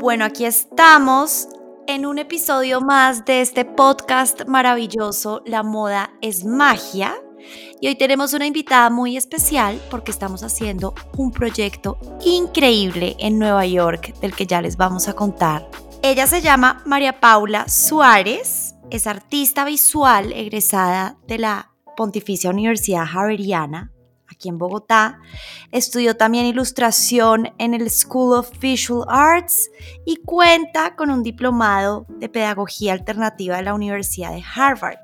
Bueno, aquí estamos en un episodio más de este podcast maravilloso, La moda es magia. Y hoy tenemos una invitada muy especial porque estamos haciendo un proyecto increíble en Nueva York del que ya les vamos a contar. Ella se llama María Paula Suárez, es artista visual egresada de la Pontificia Universidad Javeriana aquí en Bogotá. Estudió también ilustración en el School of Visual Arts y cuenta con un diplomado de pedagogía alternativa de la Universidad de Harvard.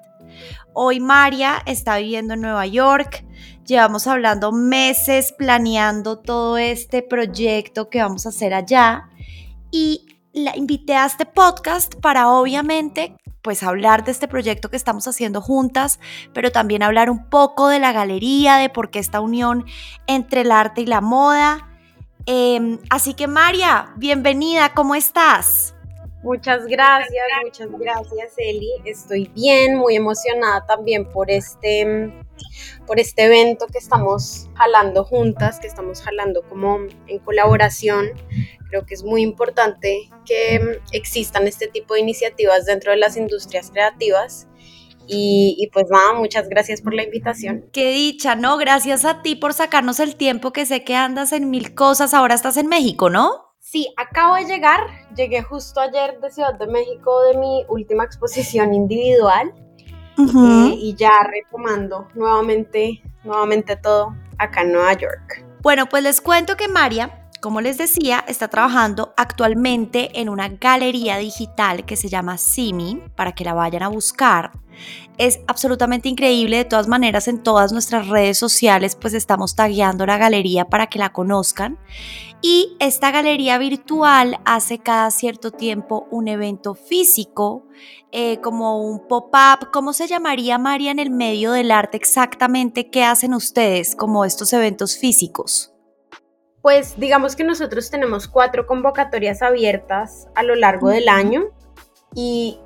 Hoy María está viviendo en Nueva York. Llevamos hablando meses planeando todo este proyecto que vamos a hacer allá y la invité a este podcast para obviamente pues hablar de este proyecto que estamos haciendo juntas, pero también hablar un poco de la galería, de por qué esta unión entre el arte y la moda. Em, así que María, bienvenida, ¿cómo estás? Muchas gracias, muchas gracias Eli. Estoy bien, muy emocionada también por este, por este evento que estamos jalando juntas, que estamos jalando como en colaboración. Creo que es muy importante que existan este tipo de iniciativas dentro de las industrias creativas. Y, y, pues nada, muchas gracias por la invitación. Qué dicha, ¿no? Gracias a ti por sacarnos el tiempo que sé que andas en mil cosas. Ahora estás en México, ¿no? Sí, acabo de llegar. Llegué justo ayer de Ciudad de México de mi última exposición individual. Eh, y ya retomando nuevamente, nuevamente todo acá en Nueva York. Bueno, pues les cuento que María como les decía, está trabajando actualmente en una galería digital que se llama Simi, para que la vayan a buscar. Es absolutamente increíble, de todas maneras en todas nuestras redes sociales pues estamos tagueando la galería para que la conozcan. Y esta galería virtual hace cada cierto tiempo un evento físico, eh, como un pop-up. ¿Cómo se llamaría, María, en el medio del arte exactamente? ¿Qué hacen ustedes como estos eventos físicos? Pues digamos que nosotros tenemos cuatro convocatorias abiertas a lo largo del año y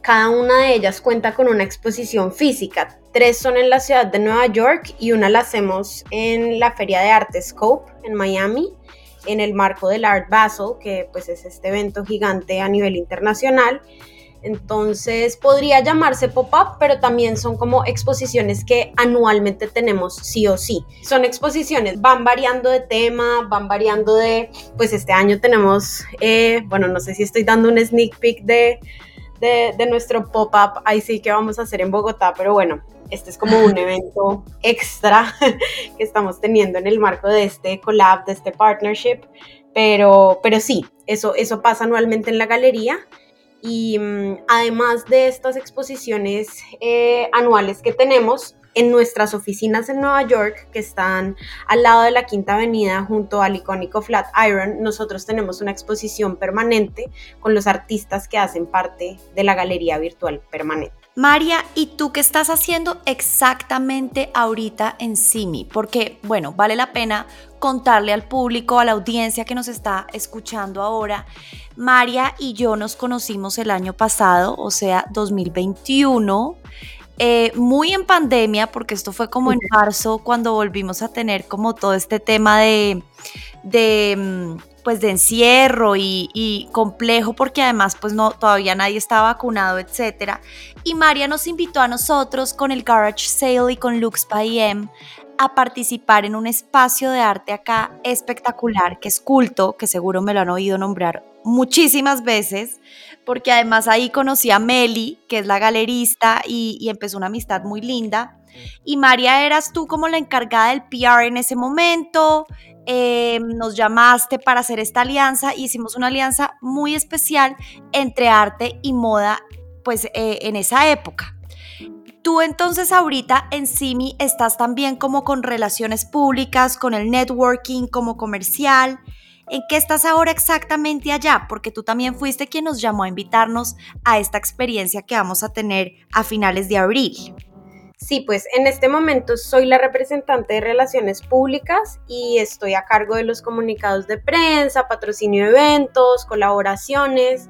cada una de ellas cuenta con una exposición física. Tres son en la ciudad de Nueva York y una la hacemos en la Feria de Arte Scope en Miami, en el marco del Art Basel, que pues es este evento gigante a nivel internacional. Entonces podría llamarse pop-up, pero también son como exposiciones que anualmente tenemos sí o sí. Son exposiciones, van variando de tema, van variando de, pues este año tenemos, eh, bueno, no sé si estoy dando un sneak peek de, de, nuestro pop-up, ahí sí que vamos a hacer en Bogotá, pero bueno, este es como un evento extra que estamos teniendo en el marco de este collab, de este partnership, pero, pero sí, eso, eso pasa anualmente en la galería. Y mm, además de estas exposiciones eh, anuales que tenemos, en nuestras oficinas en Nueva York, que están al lado de la Quinta Avenida junto al icónico Flatiron, nosotros tenemos una exposición permanente con los artistas que hacen parte de la galería virtual permanente. María, ¿y tú qué estás haciendo exactamente ahorita en Simi? Porque, bueno, vale la pena contarle al público, a la audiencia que nos está escuchando ahora. María y yo nos conocimos el año pasado, o sea, 2021. Eh, muy en pandemia, porque esto fue como en marzo cuando volvimos a tener como todo este tema de, de mm, pues de encierro y, complejo porque además pues no todavía nadie está vacunado, etcétera. Y María nos invitó a nosotros con el Garage Sale y con Lux by M a participar en un espacio de arte acá espectacular que es culto, que seguro me lo han oído nombrar muchísimas veces, porque además ahí conocí a Meli, que es la galerista, y, y empezó una amistad muy linda. Y María, eras tú como la encargada del PR en ese momento, eh, nos llamaste para hacer esta alianza y hicimos una alianza muy especial entre arte y moda, pues eh, en esa época. Tú entonces ahorita en Simi estás también como con relaciones públicas, con el networking, como comercial. ¿En qué estás ahora exactamente allá? Porque tú también fuiste quien nos llamó a invitarnos a esta experiencia que vamos a tener a finales de abril. Sí, pues en este momento soy la representante de relaciones públicas y estoy a cargo de los comunicados de prensa, patrocinio de eventos, colaboraciones.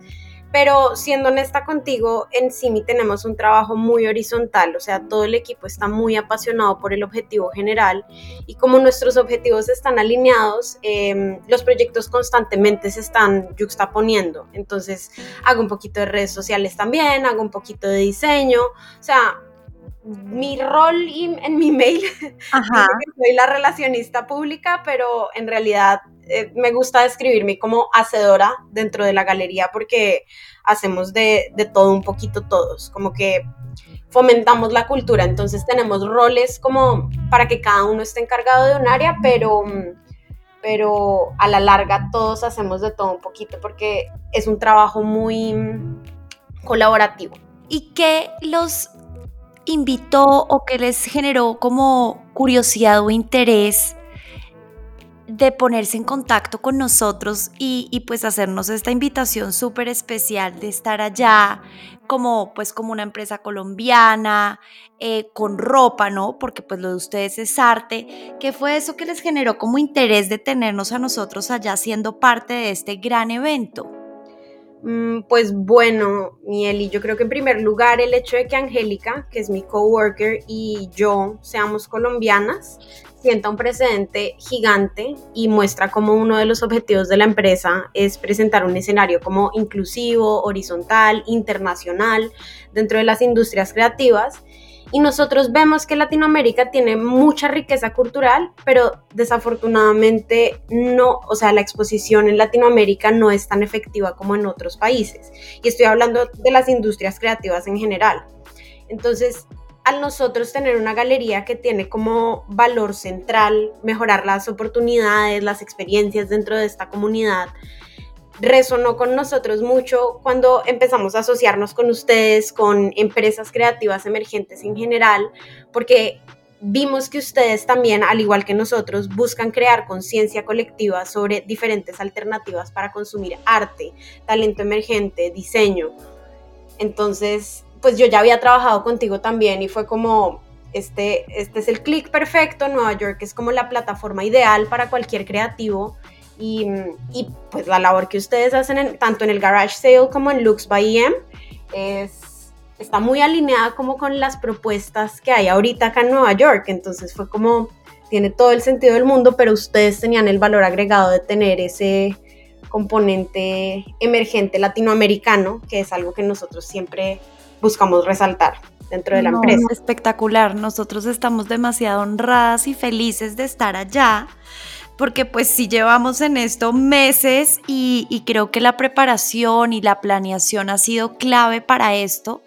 Pero siendo honesta contigo, en CIMI tenemos un trabajo muy horizontal, o sea, todo el equipo está muy apasionado por el objetivo general y como nuestros objetivos están alineados, em, los proyectos constantemente se están juxtaponiendo. Entonces, hago un poquito de redes sociales también, hago un poquito de diseño, o sea, mi rol en mi mail, Ajá. soy la relacionista pública, pero en realidad eh, me gusta describirme como hacedora dentro de la galería porque hacemos de, todo un poquito todos, como que fomentamos la cultura, entonces tenemos roles como para que cada uno esté encargado de un área, pero, pero a la larga todos hacemos de todo un poquito porque es un trabajo muy colaborativo. ¿Y qué los invitó o qué les generó como curiosidad o interés de ponerse en contacto con nosotros y, pues hacernos esta invitación súper especial de estar allá como pues como una empresa colombiana, eh, con ropa, ¿no? Porque pues lo de ustedes es arte. ¿Qué fue eso que les generó como interés de tenernos a nosotros allá siendo parte de este gran evento? Mm, pues bueno, Mieli, yo creo que en primer lugar el hecho de que Angélica, que es mi coworker, y yo seamos colombianas, sienta un precedente gigante y muestra como uno de los objetivos de la empresa es presentar un escenario como inclusivo, horizontal, internacional dentro de las industrias creativas. Y nosotros vemos que Latinoamérica tiene mucha riqueza cultural, pero desafortunadamente no, o sea, la exposición en Latinoamérica no es tan efectiva como en otros países. Y estoy hablando de las industrias creativas en general. Entonces, al nosotros tener una galería que tiene como valor central mejorar las oportunidades, las experiencias dentro de esta comunidad, resonó con nosotros mucho cuando empezamos a asociarnos con ustedes, con empresas creativas emergentes en general, porque vimos que ustedes también, al igual que nosotros, buscan crear conciencia colectiva sobre diferentes alternativas para consumir arte, talento emergente, diseño. Entonces, pues yo ya había trabajado contigo también y fue como, este, este es el clic perfecto, Nueva York es como la plataforma ideal para cualquier creativo y, y pues la labor que ustedes hacen tanto en el Garage Sale como en Lux by EM es, está muy alineada como con las propuestas que hay ahorita acá en Nueva York, entonces fue como, tiene todo el sentido del mundo, pero ustedes tenían el valor agregado de tener ese componente emergente latinoamericano, que es algo que nosotros siempre buscamos resaltar dentro de la empresa. Espectacular, nosotros estamos demasiado honradas y felices de estar allá, porque pues sí llevamos en esto meses y, y creo que la preparación y la planeación ha sido clave para esto.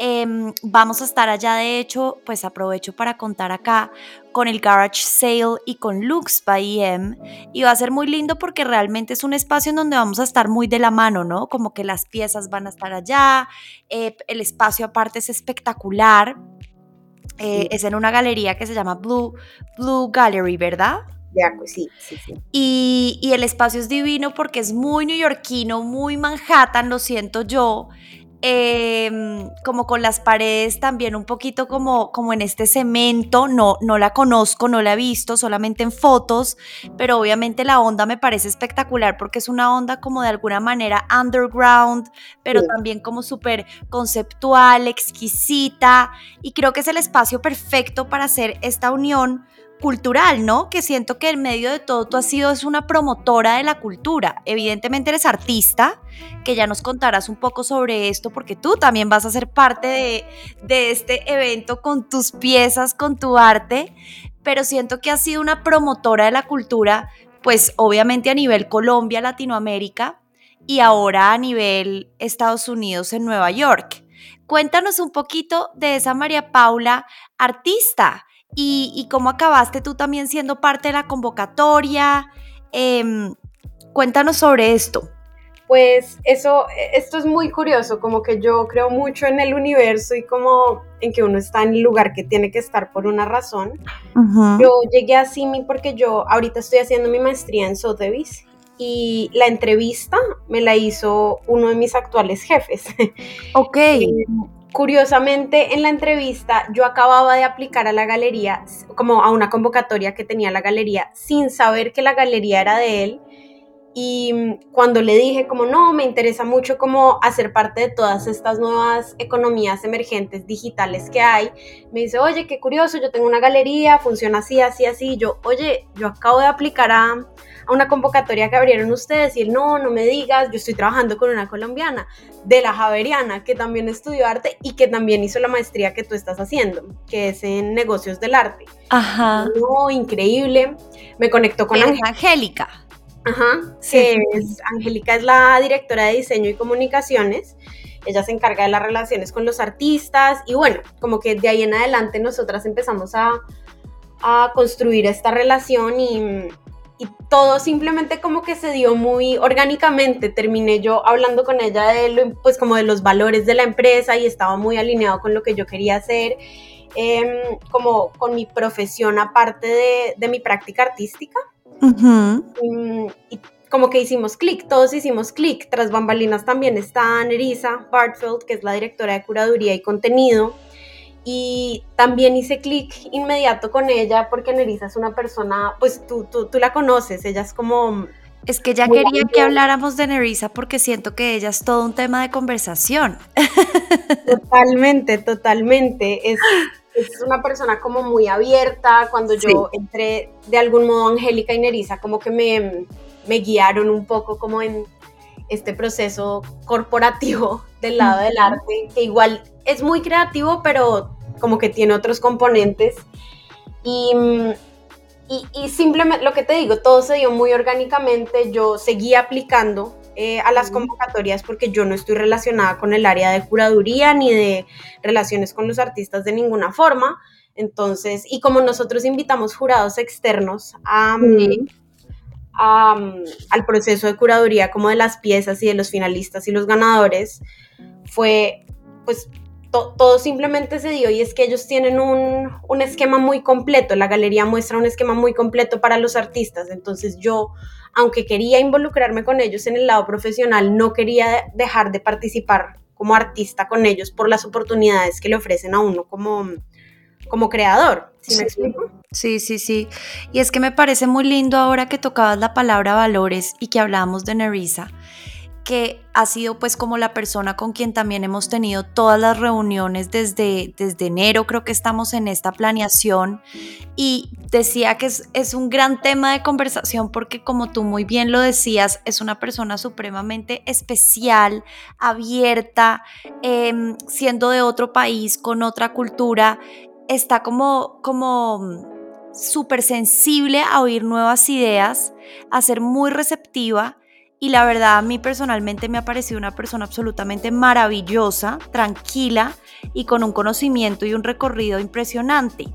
Em, vamos a estar allá, de hecho, pues aprovecho para contar acá con el Garage Sale y con Lux by EM. Y va a ser muy lindo porque realmente es un espacio en donde vamos a estar muy de la mano, ¿no? Como que las piezas van a estar allá, eh, el espacio aparte es espectacular. Eh, es en una galería que se llama Blue, Blue Gallery, ¿verdad? Pues sí, sí, sí. Y, y, el espacio es divino porque es muy neoyorquino, muy Manhattan, lo siento yo. Em, como con las paredes también un poquito como, como en este cemento, no, no la conozco, no la he visto, solamente en fotos, pero obviamente la onda me parece espectacular porque es una onda como de alguna manera underground, pero también como súper conceptual, exquisita, y creo que es el espacio perfecto para hacer esta unión cultural, ¿no? Que siento que en medio de todo tú has sido es una promotora de la cultura. Evidentemente eres artista, que ya nos contarás un poco sobre esto, porque tú también vas a ser parte de, de este evento con tus piezas, con tu arte, pero siento que has sido una promotora de la cultura, pues obviamente a nivel Colombia, Latinoamérica, y ahora a nivel Estados Unidos en Nueva York. Cuéntanos un poquito de esa María Paula artista y, cómo acabaste tú también siendo parte de la convocatoria. Em, cuéntanos sobre esto. Pues eso, esto es muy curioso, como que yo creo mucho en el universo y como en que uno está en el lugar que tiene que estar por una razón. Yo llegué a Simi porque yo ahorita estoy haciendo mi maestría en Sotheby's y la entrevista me la hizo uno de mis actuales jefes. Ok. Curiosamente, en la entrevista yo acababa de aplicar a la galería, como a una convocatoria que tenía la galería, sin saber que la galería era de él. y mm, cuando le dije como no, me interesa mucho como hacer parte de todas estas nuevas economías emergentes digitales que hay, me dice, oye, qué curioso, yo tengo una galería, funciona así, así, así. yo, oye, yo acabo de aplicar a, a una convocatoria que abrieron ustedes y él, no, no me digas, yo estoy trabajando con una colombiana de la Javeriana que también estudió arte y que también hizo la maestría que tú estás haciendo, que es en negocios del arte. Ajá. No, increíble. Me conectó con Angélica. Ajá, sí. es, Angélica es la directora de diseño y comunicaciones. Ella se encarga de las relaciones con los artistas y bueno, como que de ahí en adelante nosotras empezamos a, a construir esta relación y, y, todo simplemente como que se dio muy orgánicamente. Terminé yo hablando con ella de lo, pues como de los valores de la empresa y estaba muy alineado con lo que yo quería hacer. Em, como con mi profesión aparte de, de mi práctica artística y, como que hicimos clic, todos hicimos clic. Tras bambalinas también está Nerissa Bartfeld, que es la directora de curaduría y contenido. Y también hice clic inmediato con ella porque Nerissa es una persona, pues tú, tú, tú la conoces, ella es como es que ya quería que habláramos de Nerissa porque siento que ella es todo un tema de conversación. Totalmente, totalmente. Es, es una persona como muy abierta. Cuando yo entré, de algún modo, Angélica y Nerissa como que me, me guiaron un poco como en este proceso corporativo del lado del arte, que igual es muy creativo, pero como que tiene otros componentes. Y, y, simplemente lo que te digo, todo se dio muy orgánicamente, yo seguí aplicando eh, a las convocatorias porque yo no estoy relacionada con el área de curaduría ni de relaciones con los artistas de ninguna forma. Entonces, y como nosotros invitamos jurados externos a, al proceso de curaduría como de las piezas y de los finalistas y los ganadores, fue pues todo simplemente se dio y es que ellos tienen un, un, esquema muy completo, la galería muestra un esquema muy completo para los artistas, entonces yo, aunque quería involucrarme con ellos en el lado profesional, no quería dejar de participar como artista con ellos por las oportunidades que le ofrecen a uno como, como creador. ¿Sí, me explico? Sí, sí, sí. Y es que me parece muy lindo ahora que tocabas la palabra valores y que hablábamos de Nerissa que ha sido pues como la persona con quien también hemos tenido todas las reuniones desde, desde enero, creo que estamos en esta planeación. Y decía que es, es un gran tema de conversación porque como tú muy bien lo decías, es una persona supremamente especial, abierta, em, siendo de otro país, con otra cultura, está como... como súper sensible a oír nuevas ideas, a ser muy receptiva y la verdad a mí personalmente me ha parecido una persona absolutamente maravillosa, tranquila y con un conocimiento y un recorrido impresionante.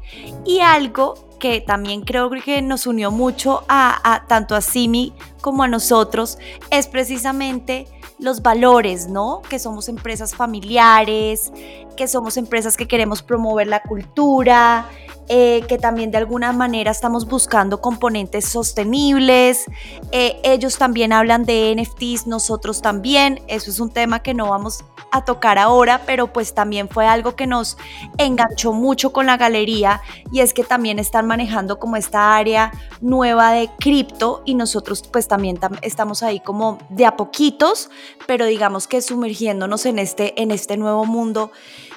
Y algo que también creo que nos unió mucho a, tanto a Simi como a nosotros es precisamente los valores, ¿no? Que somos empresas familiares, que somos empresas que queremos promover la cultura, eh, que también de alguna manera estamos buscando componentes sostenibles. Eh, ellos también hablan de NFTs, nosotros también. Eso es un tema que no vamos a tocar ahora, pero pues también fue algo que nos enganchó mucho con la galería y es que también están manejando como esta área nueva de cripto y nosotros pues también estamos ahí como de a poquitos, pero digamos que sumergiéndonos en este, en este nuevo mundo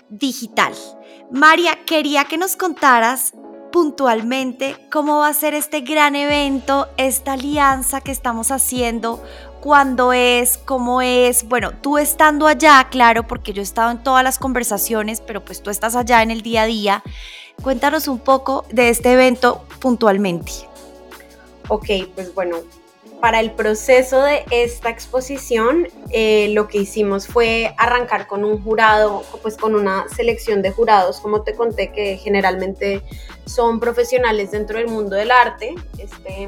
digital. María, quería que nos contaras puntualmente cómo va a ser este gran evento, esta alianza que estamos haciendo, cuándo es, cómo es. Bueno, tú estando allá, claro, porque yo he estado en todas las conversaciones, pero pues tú estás allá en el día a día. Cuéntanos un poco de este evento puntualmente. Ok, pues bueno, para el proceso de esta exposición, eh, lo que hicimos fue arrancar con un jurado, pues con una selección de jurados, como te conté, que generalmente son profesionales dentro del mundo del arte. Este,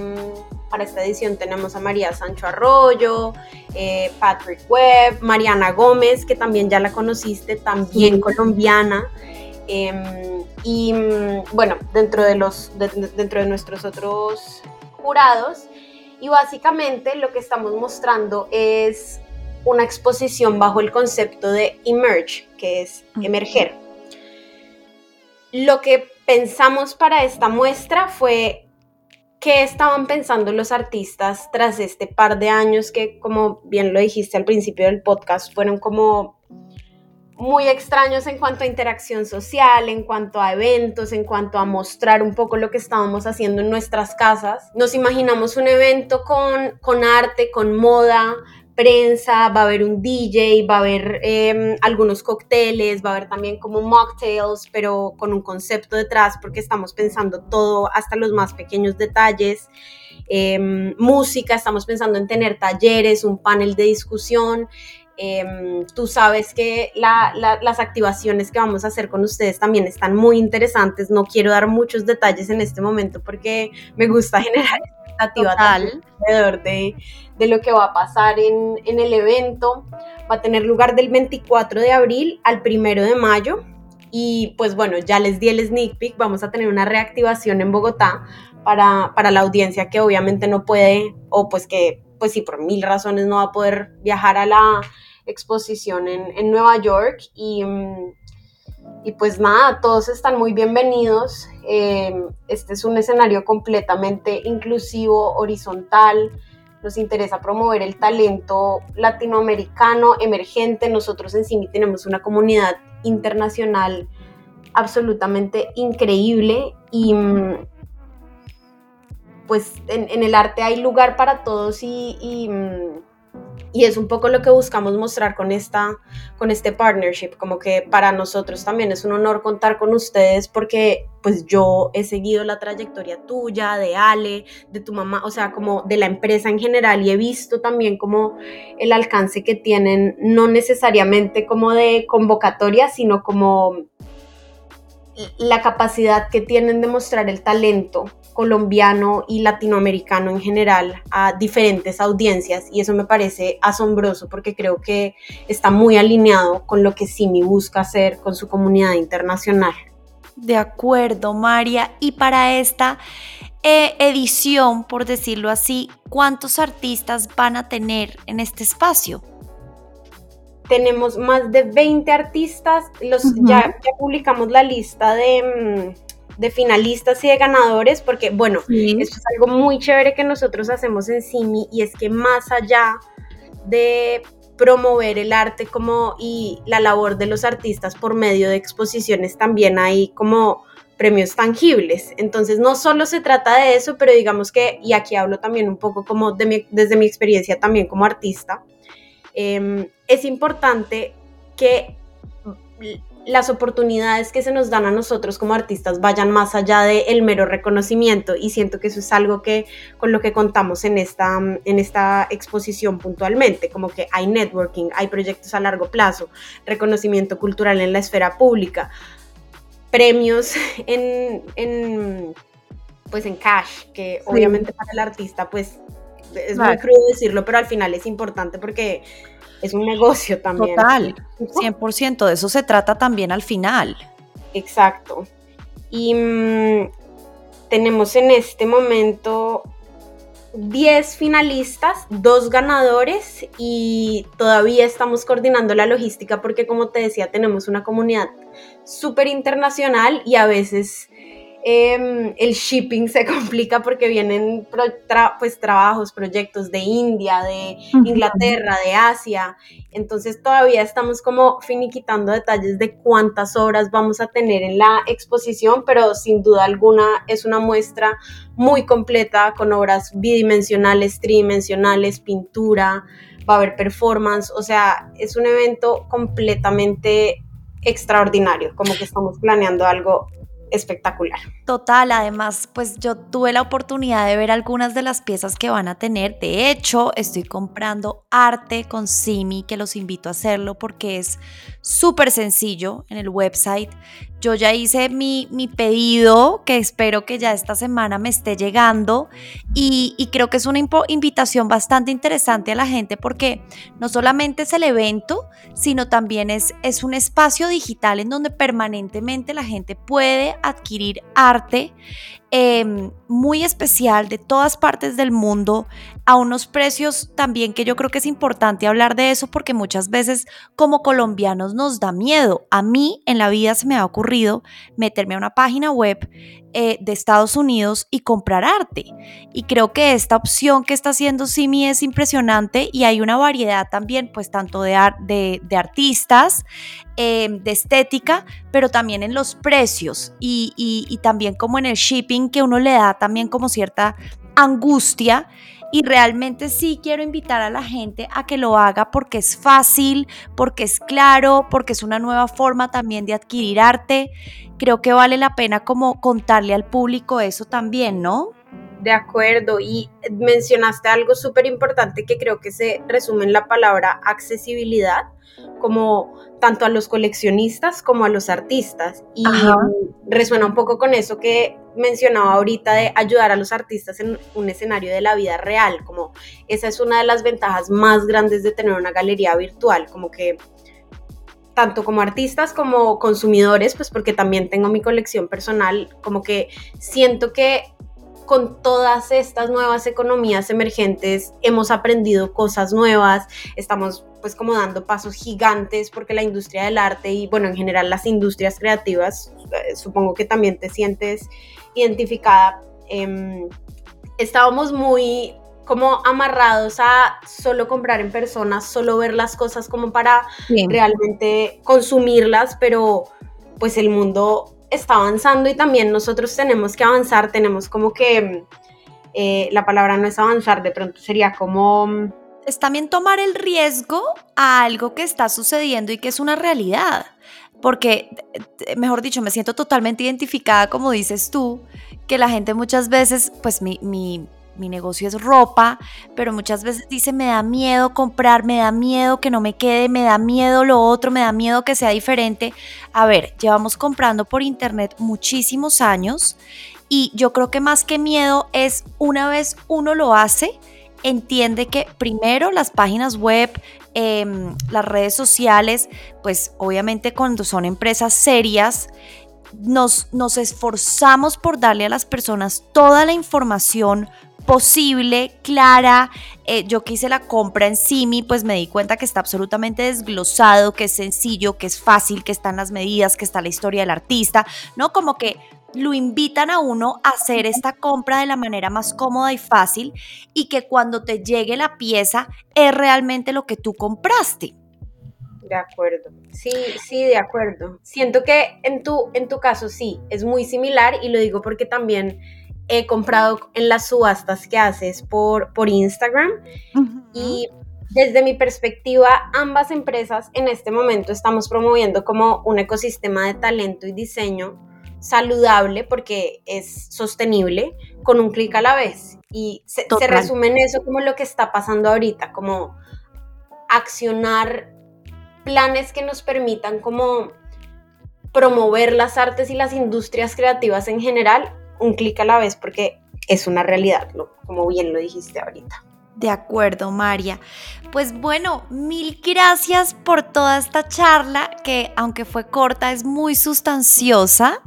para esta edición tenemos a María Sancho Arroyo, eh, Patrick Webb, Mariana Gómez, que también ya la conociste, también colombiana. Em, y mm, bueno, dentro de, los, dentro de nuestros otros jurados, y básicamente lo que estamos mostrando es una exposición bajo el concepto de emerge, que es emerger. Lo que pensamos para esta muestra fue qué estaban pensando los artistas tras este par de años que, como bien lo dijiste al principio del podcast, fueron como muy extraños en cuanto a interacción social, en cuanto a eventos, en cuanto a mostrar un poco lo que estábamos haciendo en nuestras casas. Nos imaginamos un evento con, con arte, con moda, prensa, va a haber un DJ, va a haber em, algunos cócteles, va a haber también como mocktails, pero con un concepto detrás porque estamos pensando todo hasta los más pequeños detalles. Em, música, estamos pensando en tener talleres, un panel de discusión. Em, tú sabes que las activaciones que vamos a hacer con ustedes también están muy interesantes. No quiero dar muchos detalles en este momento porque me gusta generar expectativa alrededor de, de, lo que va a pasar en, en, el evento. Va a tener lugar del 24 de abril al 1 de mayo. Y pues bueno, ya les di el sneak peek. Vamos a tener una reactivación en Bogotá para, para la audiencia que obviamente no puede, o pues que, pues sí, por mil razones no va a poder viajar a la exposición en, en Nueva York. Y. Mm, y pues nada, todos están muy bienvenidos. Eh, este es un escenario completamente inclusivo, horizontal. Nos interesa promover el talento latinoamericano emergente. Nosotros en CIMI tenemos una comunidad internacional absolutamente increíble y mm, pues en, el arte hay lugar para todos y mm, y es un poco lo que buscamos mostrar con, esta, con este partnership, como que para nosotros también es un honor contar con ustedes porque pues yo he seguido la trayectoria tuya, de Ale, de tu mamá, o sea, como de la empresa en general y he visto también como el alcance que tienen, no necesariamente como de convocatoria, sino como la capacidad que tienen de mostrar el talento colombiano y latinoamericano en general a diferentes audiencias y eso me parece asombroso porque creo que está muy alineado con lo que Simi busca hacer con su comunidad internacional. De acuerdo, María. Y para esta eh, edición, por decirlo así, ¿cuántos artistas van a tener en este espacio? Tenemos más de 20 artistas, los, ya, ya publicamos la lista de, mm, de finalistas y de ganadores, porque bueno, esto es algo muy chévere que nosotros hacemos en CIMI y es que más allá de promover el arte como y la labor de los artistas por medio de exposiciones también hay como premios tangibles. Entonces no solo se trata de eso, pero digamos que, y aquí hablo también un poco como de desde mi experiencia también como artista, em, es importante que las oportunidades que se nos dan a nosotros como artistas vayan más allá del mero reconocimiento y siento que eso es algo que con lo que contamos en esta, en esta exposición puntualmente, como que hay networking, hay proyectos a largo plazo, reconocimiento cultural en la esfera pública, premios en, en pues en cash, que obviamente para el artista pues es muy crudo decirlo, pero al final es importante porque es un negocio también. Total, 100%, de eso se trata también al final. Exacto. Y mm, tenemos en este momento 10 finalistas, dos ganadores y todavía estamos coordinando la logística porque como te decía tenemos una comunidad súper internacional y a veces Em, el shipping se complica porque vienen pues trabajos, proyectos de India, de Inglaterra, de Asia. Entonces todavía estamos como finiquitando detalles de cuántas obras vamos a tener en la exposición, pero sin duda alguna es una muestra muy completa con obras bidimensionales, tridimensionales, pintura, va a haber performance, o sea, es un evento completamente extraordinario, como que estamos planeando algo espectacular. Total, además, pues yo tuve la oportunidad de ver algunas de las piezas que van a tener. De hecho, estoy comprando arte con Simi, que los invito a hacerlo porque es súper sencillo en el website. Yo ya hice mi, pedido, que espero que ya esta semana me esté llegando, y, creo que es una invitación bastante interesante a la gente porque no solamente es el evento, sino también es, es un espacio digital en donde permanentemente la gente puede adquirir arte parte Em, muy especial de todas partes del mundo a unos precios también que yo creo que es importante hablar de eso porque muchas veces como colombianos nos da miedo. A mí en la vida se me ha ocurrido meterme a una página web eh, de Estados Unidos y comprar arte. Y creo que esta opción que está haciendo Simi es impresionante y hay una variedad también, pues tanto de, de, artistas, em, de estética, pero también en los precios y, y también como en el shipping que uno le da también como cierta angustia y realmente sí quiero invitar a la gente a que lo haga porque es fácil, porque es claro, porque es una nueva forma también de adquirir arte. Creo que vale la pena como contarle al público eso también, ¿no? De acuerdo, y mencionaste algo súper importante que creo que se resume en la palabra accesibilidad, como tanto a los coleccionistas como a los artistas. Y resuena un poco con eso que mencionaba ahorita de ayudar a los artistas en un escenario de la vida real, como esa es una de las ventajas más grandes de tener una galería virtual, como que tanto como artistas como consumidores, pues porque también tengo mi colección personal, como que siento que con todas estas nuevas economías emergentes hemos aprendido cosas nuevas, estamos pues como dando pasos gigantes porque la industria del arte y bueno en general las industrias creativas, eh, supongo que también te sientes identificada, em, estábamos muy como amarrados a solo comprar en personas, solo ver las cosas como para realmente consumirlas, pero pues el mundo está avanzando y también nosotros tenemos que avanzar, tenemos como que, eh, la palabra no es avanzar, de pronto sería como... Es también tomar el riesgo a algo que está sucediendo y que es una realidad. Porque, mejor dicho, me siento totalmente identificada, como dices tú, que la gente muchas veces, pues mi, mi mi negocio es ropa, pero muchas veces dice, me da miedo comprar, me da miedo que no me quede, me da miedo lo otro, me da miedo que sea diferente. A ver, llevamos comprando por internet muchísimos años y yo creo que más que miedo es una vez uno lo hace, entiende que primero las páginas web, em, las redes sociales, pues obviamente cuando son empresas serias, nos, nos esforzamos por darle a las personas toda la información posible, clara. Eh, yo que hice la compra en Simi, pues me di cuenta que está absolutamente desglosado, que es sencillo, que es fácil, que están las medidas, que está la historia del artista, ¿no? Como que lo invitan a uno a hacer esta compra de la manera más cómoda y fácil y que cuando te llegue la pieza es realmente lo que tú compraste. De acuerdo. Sí, sí, de acuerdo. Siento que en tu, en tu caso sí, es muy similar y lo digo porque también he comprado en las subastas que haces por, por Instagram. Y desde mi perspectiva, ambas empresas en este momento estamos promoviendo como un ecosistema de talento y diseño saludable porque es sostenible con un clic a la vez. Y se, se, resume en eso como lo que está pasando ahorita, como accionar planes que nos permitan como promover las artes y las industrias creativas en general un clic a la vez porque es una realidad, como bien lo dijiste ahorita. De acuerdo, María. Pues bueno, mil gracias por toda esta charla que aunque fue corta es muy sustanciosa.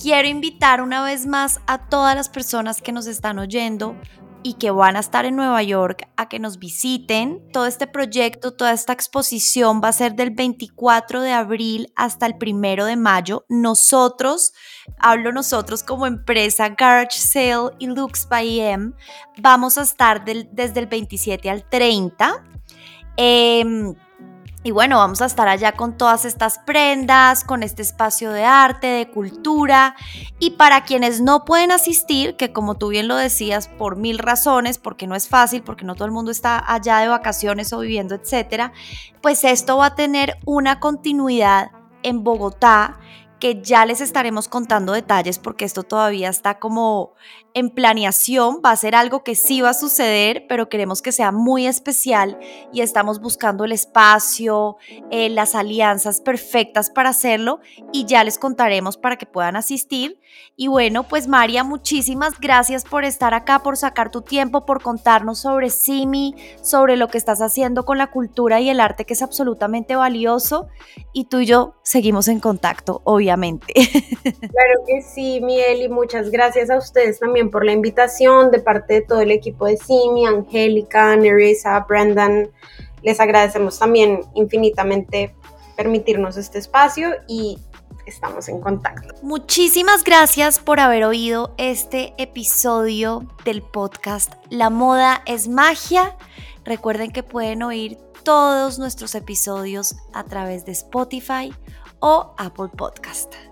Quiero invitar una vez más a todas las personas que nos están oyendo y que van a estar en Nueva York a que nos visiten. Todo este proyecto, toda esta exposición va a ser del 24 de abril hasta el 1 de mayo. Nosotros, hablo nosotros como empresa Garage Sale y Lux by M, vamos a estar desde el 27 al 30. Y bueno, vamos a estar allá con todas estas prendas, con este espacio de arte, de cultura. Y para quienes no pueden asistir, que como tú bien lo decías, por mil razones, porque no es fácil, porque no todo el mundo está allá de vacaciones o viviendo, etcétera, pues esto va a tener una continuidad en Bogotá que ya les estaremos contando detalles porque esto todavía está como en planeación, va a ser algo que sí va a suceder, pero queremos que sea muy especial y estamos buscando el espacio, eh, las alianzas perfectas para hacerlo y ya les contaremos para que puedan asistir. Y bueno, pues María, muchísimas gracias por estar acá, por sacar tu tiempo, por contarnos sobre Simi, sobre lo que estás haciendo con la cultura y el arte que es absolutamente valioso y tú y yo seguimos en contacto, obviamente. Claro que sí, Miel, y muchas gracias a ustedes por la invitación de parte de todo el equipo de Simi, Angélica, Nerissa, Brendan. Les agradecemos también infinitamente permitirnos este espacio y estamos en contacto. Muchísimas gracias por haber oído este episodio del podcast La moda es magia. Recuerden que pueden oír todos nuestros episodios a través de Spotify o Apple Podcast.